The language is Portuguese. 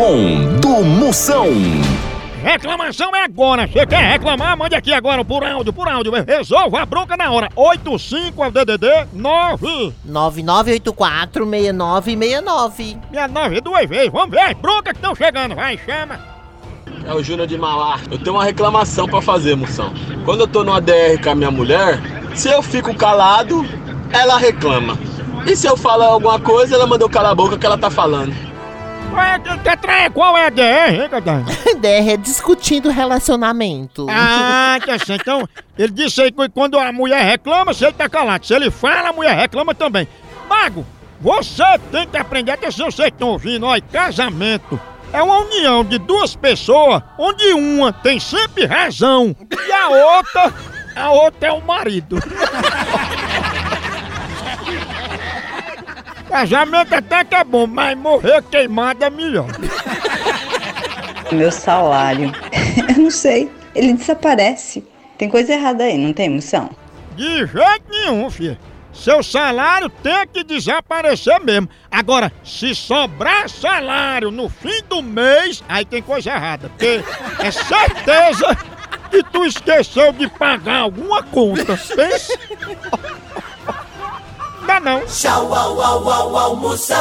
Procon do Moção. Reclamação é agora. Você quer reclamar? Mande aqui agora por áudio, por áudio. Resolva a bronca na hora. 85 é o DDD 9. 99846969. Minha 9 duas vezes. Vamos ver as broncas que estão chegando. Vai, chama. É o Júnior de Mauá. Eu tenho uma reclamação pra fazer, moção. Quando eu tô no ADR com a minha mulher, se eu fico calado, ela reclama. E se eu falar alguma coisa, ela manda eu calar a boca que ela tá falando. Qual é, é a DR, hein, Catarina? DR é discutindo relacionamento. Ah, que assim, então, ele disse aí que quando a mulher reclama, se ele tá calado. Se ele fala, a mulher reclama também. Mago, você tem que aprender, atenção, vocês estão ouvindo, ó, casamento é uma união de duas pessoas, onde uma tem sempre razão e a outra, a outra é o marido. Casamento até que é bom, mas morrer queimado é melhor. Meu salário. Eu não sei. Ele desaparece. Tem coisa errada aí, não tem emoção? De jeito nenhum, filho. Seu salário tem que desaparecer mesmo. Agora, se sobrar salário no fim do mês, aí tem coisa errada. Porque é certeza que tu esqueceu de pagar alguma conta. Pensa? Não. Tchau, au, au, au, almoção.